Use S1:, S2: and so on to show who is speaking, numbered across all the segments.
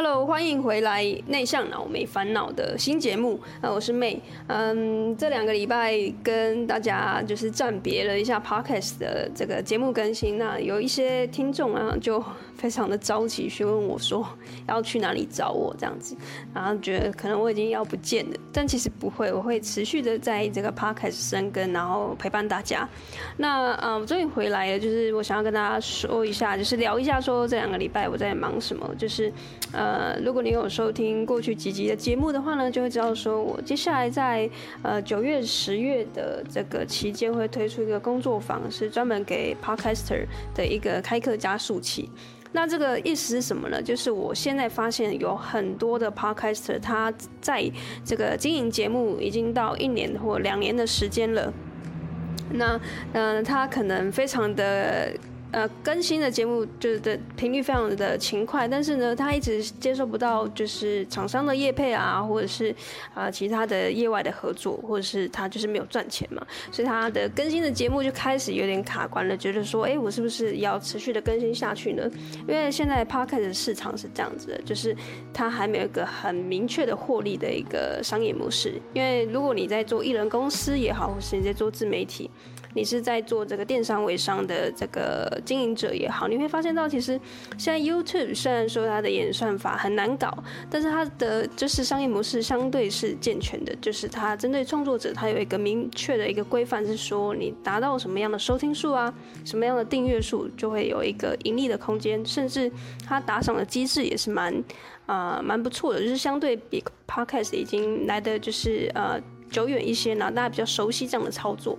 S1: Hello，欢迎回来《内向脑没烦恼》的新节目。呃，我是 May。嗯，这两个礼拜跟大家就是暂别了一下 Podcast 的这个节目更新。那有一些听众啊，就非常的着急询问我说要去哪里找我这样子，然后觉得可能我已经要不见了，但其实不会，我会持续的在这个 Podcast 生根，然后陪伴大家。那嗯，我终于回来了，就是我想要跟大家说一下，就是聊一下说这两个礼拜我在忙什么，就是呃。呃，如果你有收听过去几集的节目的话呢，就会知道说我接下来在呃九月、十月的这个期间会推出一个工作坊，是专门给 Podcaster 的一个开课加速器。那这个意思是什么呢？就是我现在发现有很多的 Podcaster，他在这个经营节目已经到一年或两年的时间了。那嗯、他可能非常的。呃，更新的节目就是的频率非常的勤快，但是呢，他一直接受不到就是厂商的业配啊，或者是啊、其他的业外的合作，或者是他就是没有赚钱嘛，所以他的更新的节目就开始有点卡关了，觉得说，哎，我是不是要持续的更新下去呢？因为现在 Podcast 的市场是这样子的，就是它还没有一个很明确的获利的一个商业模式。因为如果你在做艺人公司也好，或是你在做自媒体。你是在做这个电商微商的这个经营者也好，你会发现到其实现在 YouTube 虽然说它的演算法很难搞，但是它的就是商业模式相对是健全的，就是它针对创作者，它有一个明确的一个规范，是说你达到什么样的收听数啊，什么样的订阅数，就会有一个盈利的空间，甚至它打赏的机制也是蛮啊蛮不错的，就是相对比 Podcast 已经来的就是呃。久远一些呢，大家比较熟悉这样的操作。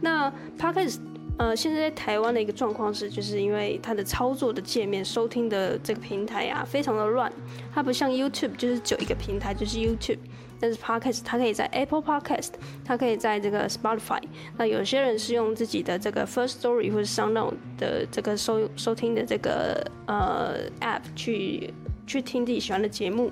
S1: 那 Podcast 呃，现在在台湾的一个状况是，就是因为它的操作的界面、收听的这个平台啊，非常的乱。它不像 YouTube，就是只有一个平台，就是 YouTube。但是 Podcast 它可以在 Apple Podcast，它可以在这个 Spotify。那有些人是用自己的这个 First Story 或者 Sound 的这个收收听的这个呃 App 去去听自己喜欢的节目。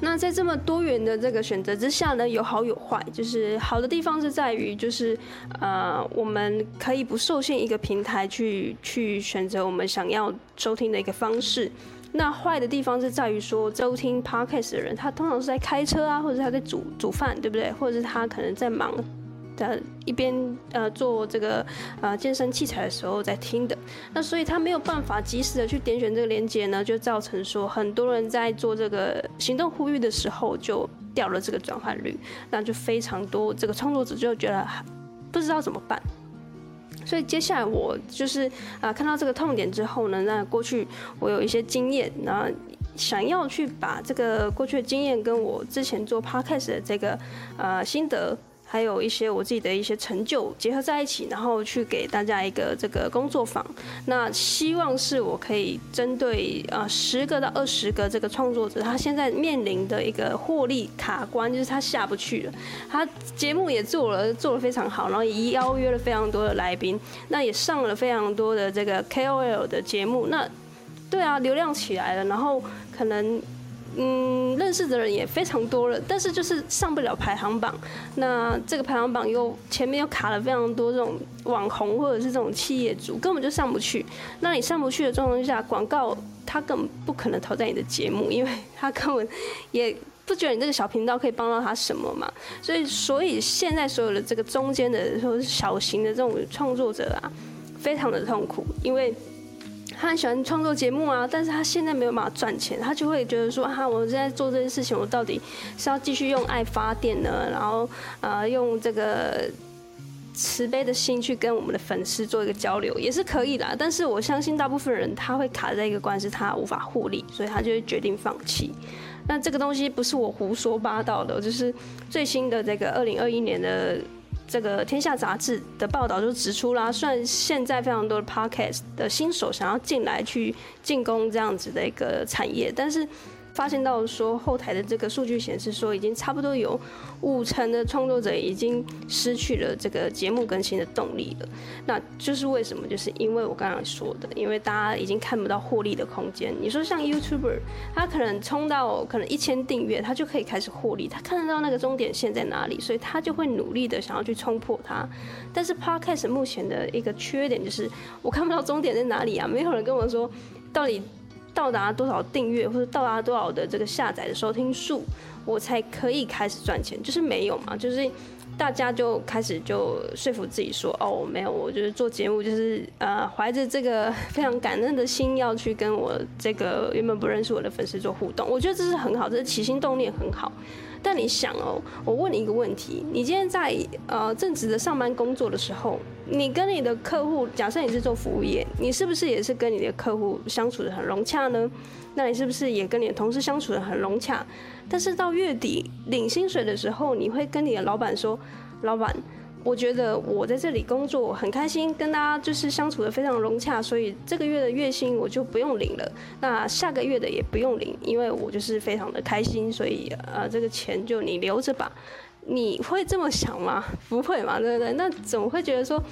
S1: 那在这么多元的这个选择之下呢，有好有坏。就是好的地方是在于，就是呃，我们可以不受限一个平台去去选择我们想要收听的一个方式。那坏的地方是在于说，收听 Podcast 的人，他通常是在开车啊，或者他在煮煮饭，对不对？或者是他可能在忙。的一边呃做这个呃健身器材的时候在听的，那所以他没有办法及时的去点选这个链接呢，就造成说很多人在做这个行动呼吁的时候就掉了这个转换率，那就非常多这个创作者就觉得不知道怎么办。所以接下来我就是啊、看到这个痛点之后呢，那过去我有一些经验，然后想要去把这个过去的经验跟我之前做 podcast 的这个呃心得。还有一些我自己的一些成就结合在一起，然后去给大家一个这个工作坊。那希望是我可以针对呃十个到二十个这个创作者，他现在面临的一个获利卡关，就是他下不去了。他节目也做了做得非常好，然后也邀约了非常多的来宾，那也上了非常多的这个 KOL 的节目。那对啊，流量起来了，然后可能。嗯，认识的人也非常多了，但是就是上不了排行榜。那这个排行榜又前面又卡了非常多这种网红或者是这种企业主，根本就上不去。那你上不去的状况下，广告他根本不可能投在你的节目，因为他根本也不觉得你这个小频道可以帮到他什么嘛。所以，所以现在所有的这个中间的或者是小型的这种创作者啊，非常的痛苦，因为。他很喜欢创作节目啊，但是他现在没有办法赚钱，他就会觉得说，哈，我现在做这件事情，我到底是要继续用爱发电呢，然后呃，用这个慈悲的心去跟我们的粉丝做一个交流，也是可以的。但是我相信大部分人他会卡在一个关系，他无法获利，所以他就会决定放弃。那这个东西不是我胡说八道的，就是最新的这个二零二一年的。这个《天下杂志》的报道就指出啦，虽然现在非常多的 podcast 的新手想要进来去进攻这样子的一个产业，但是。发现到说后台的这个数据显示说，已经差不多有五成的创作者已经失去了这个节目更新的动力了。那就是为什么？就是因为我刚刚说的，因为大家已经看不到获利的空间。你说像 YouTuber，他可能冲到可能一千订阅，他就可以开始获利，他看得到那个终点线在哪里，所以他就会努力的想要去冲破它。但是 Podcast 目前的一个缺点就是，我看不到终点在哪里啊，没有人跟我说到底。到达多少订阅或者到达多少的这个下载的收听数，我才可以开始赚钱？就是没有嘛，就是。大家就开始就说服自己说，哦，没有，我就是做节目，就是呃，怀着这个非常感恩的心要去跟我这个原本不认识我的粉丝做互动。我觉得这是很好，这是起心动念很好。但你想哦，我问你一个问题：你今天在呃正职的上班工作的时候，你跟你的客户，假设你是做服务业，你是不是也是跟你的客户相处得很融洽呢？那你是不是也跟你的同事相处得很融洽？但是到月底领薪水的时候，你会跟你的老板说：“老板，我觉得我在这里工作很开心，跟大家就是相处得非常融洽，所以这个月的月薪我就不用领了。那下个月的也不用领，因为我就是非常的开心，所以呃，这个钱就你留着吧。”你会这么想吗？不会嘛，对不对？那怎么会觉得说？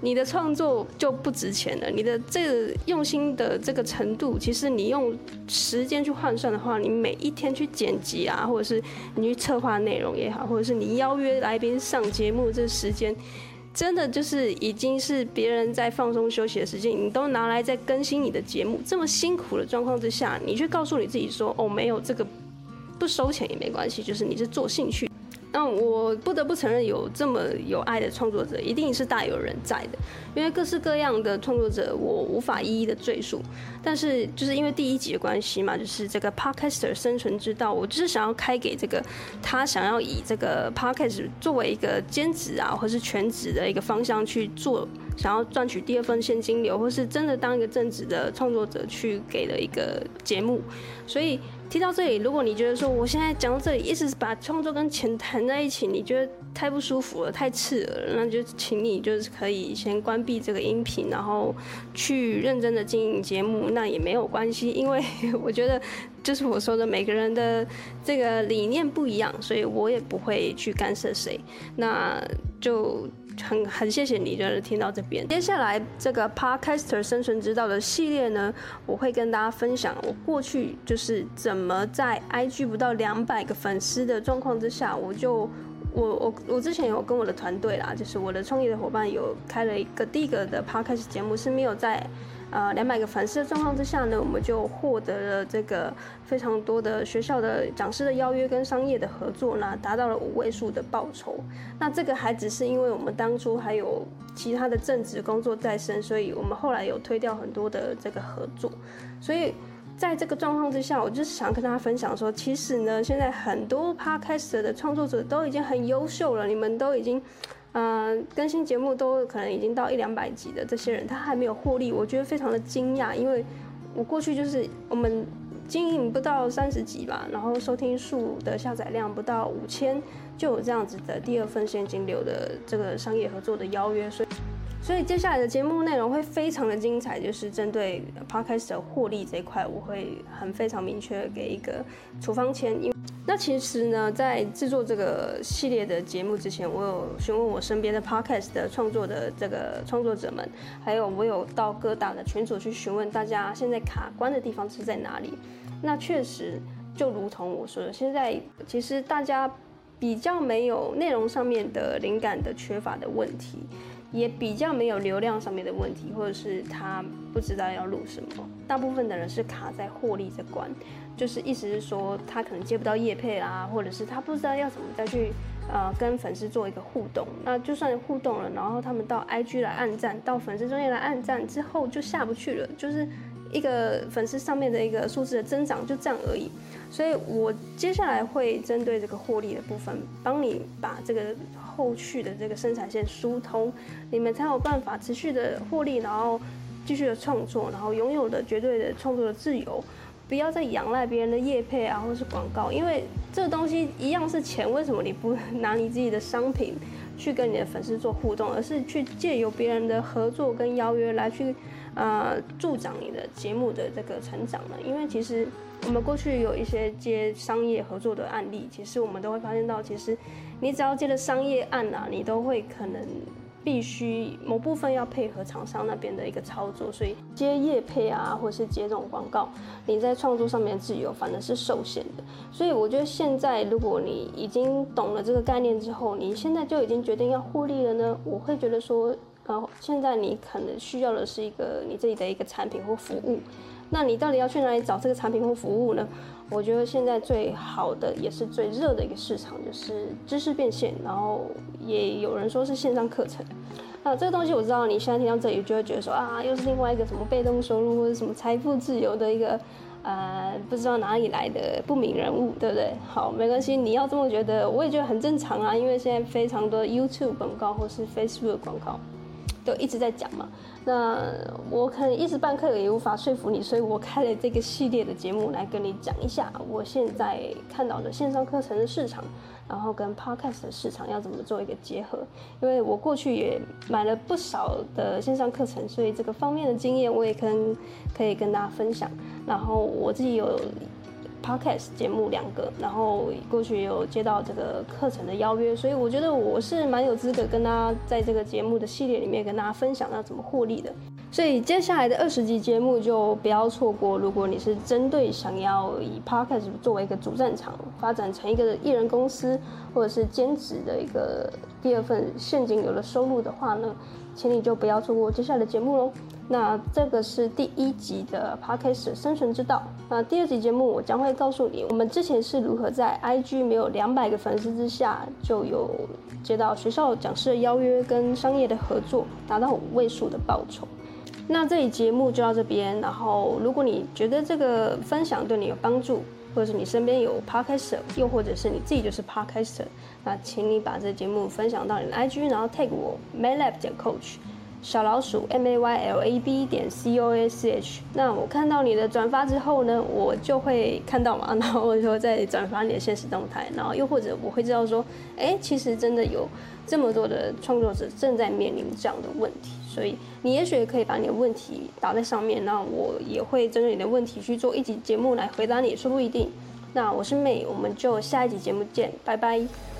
S1: 你的创作就不值钱了。你的这个用心的这个程度，其实你用时间去换算的话，你每一天去剪辑啊，或者是你去策划内容也好，或者是你邀约来宾上节目，这时间真的就是已经是别人在放松休息的时间，你都拿来在更新你的节目。这么辛苦的状况之下，你却告诉你自己说：“哦，没有这个不收钱也没关系，就是你是做兴趣。”那我不得不承认，有这么有爱的创作者，一定是大有人在的。因为各式各样的创作者，我无法一一的赘述。但是就是因为第一集的关系嘛，就是这个 Podcaster 生存之道，我就是想要开给这个他想要以这个 Podcast 作为一个兼职啊，或是全职的一个方向去做，想要赚取第二份现金流，或是真的当一个正职的创作者去给的一个节目，所以。提到这里，如果你觉得说我现在讲到这里，一直把创作跟钱谈在一起，你觉得太不舒服了，太刺耳了，那就请你就是可以先关闭这个音频，然后去认真的经营节目，那也没有关系，因为我觉得就是我说的每个人的这个理念不一样，所以我也不会去干涉谁，那就。很很谢谢你，就是听到这边。接下来这个 Podcaster 生存之道的系列呢，我会跟大家分享我过去就是怎么在 IG 不到两百个粉丝的状况之下，我就我我我之前有跟我的团队啦，就是我的创业的伙伴有开了一个第一个的 Podcast 节目，是没有在。呃，两百个粉丝的状况之下呢，我们就获得了这个非常多的学校的讲师的邀约跟商业的合作呢，达到了五位数的报酬。那这个还只是因为我们当初还有其他的正职工作在身，所以我们后来有推掉很多的这个合作。所以在这个状况之下，我就是想跟大家分享说，其实呢，现在很多 Podcast 的创作者都已经很优秀了，你们都已经。嗯、更新节目都可能已经到一两百集的这些人，他还没有获利，我觉得非常的惊讶，因为我过去就是我们经营不到三十集吧，然后收听数的下载量不到五千，就有这样子的第二份现金流的这个商业合作的邀约，所以所以接下来的节目内容会非常的精彩，就是针对 Podcast 的获利这一块，我会很非常明确给一个处方签，因。那其实呢，在制作这个系列的节目之前，我有询问我身边的 podcast 的创作的这个创作者们，还有我有到各大的群组去询问大家现在卡关的地方是在哪里。那确实，就如同我说的，现在其实大家比较没有内容上面的灵感的缺乏的问题，也比较没有流量上面的问题，或者是他不知道要录什么。大部分的人是卡在获利这关。就是意思是说，他可能接不到业配啦，或者是他不知道要怎么再去呃跟粉丝做一个互动。那就算互动了，然后他们到 IG 来按赞，到粉丝中间来按赞之后就下不去了，就是一个粉丝上面的一个数字的增长就这样而已。所以我接下来会针对这个获利的部分，帮你把这个后续的这个生产线疏通，你们才有办法持续的获利，然后继续的创作，然后拥有的绝对的创作的自由。不要再仰赖别人的业配啊，或是广告，因为这东西一样是钱，为什么你不拿你自己的商品去跟你的粉丝做互动，而是去借由别人的合作跟邀约来去，呃，助长你的节目的这个成长呢？因为其实我们过去有一些接商业合作的案例，其实我们都会发现到，其实你只要接了商业案啊，你都会可能。必须某部分要配合厂商那边的一个操作，所以接业配啊，或是接这种广告，你在创作上面的自由反而是受限的。所以我觉得现在如果你已经懂了这个概念之后，你现在就已经决定要获利了呢，我会觉得说，呃，现在你可能需要的是一个你自己的一个产品或服务。那你到底要去哪里找这个产品或服务呢？我觉得现在最好的也是最热的一个市场就是知识变现，然后也有人说是线上课程。那这个东西我知道，你现在听到这里就会觉得说啊，又是另外一个什么被动收入或者什么财富自由的一个呃不知道哪里来的不明人物，对不对？好，没关系，你要这么觉得，我也觉得很正常啊，因为现在非常多 YouTube 广告或是 Facebook 广告都一直在讲嘛。那我可能一时半刻也无法说服你，所以我开了这个系列的节目来跟你讲一下我现在看到的线上课程的市场，然后跟 Podcast 的市场要怎么做一个结合。因为我过去也买了不少的线上课程，所以这个方面的经验我也可能可以跟大家分享。然后我自己有。Podcast 节目两个，然后过去有接到这个课程的邀约，所以我觉得我是蛮有资格跟大家在这个节目的系列里面跟大家分享要怎么获利的。所以接下来的二十集节目就不要错过。如果你是针对想要以 Podcast 作为一个主战场，发展成一个艺人公司或者是兼职的一个第二份现金流的收入的话呢，请你就不要错过接下来的节目喽。那这个是第一集的 Podcast 生存之道。那第二集节目，我将会告诉你，我们之前是如何在 IG 没有两百个粉丝之下，就有接到学校讲师的邀约跟商业的合作，达到五位数的报酬。那这一节目就到这边。然后，如果你觉得这个分享对你有帮助，或者是你身边有 podcast，又或者是你自己就是 podcast，那请你把这节目分享到你的 IG，然后 tag 我 Maylab 点 Coach。小老鼠 M A Y L A B 点 C O A C H，那我看到你的转发之后呢，我就会看到嘛，然后我就再转发你的现实动态，然后又或者我会知道说，哎，其实真的有这么多的创作者正在面临这样的问题，所以你也许可以把你的问题打在上面，那我也会针对你的问题去做一集节目来回答你，说不一定。那我是 May，我们就下一集节目见，拜拜。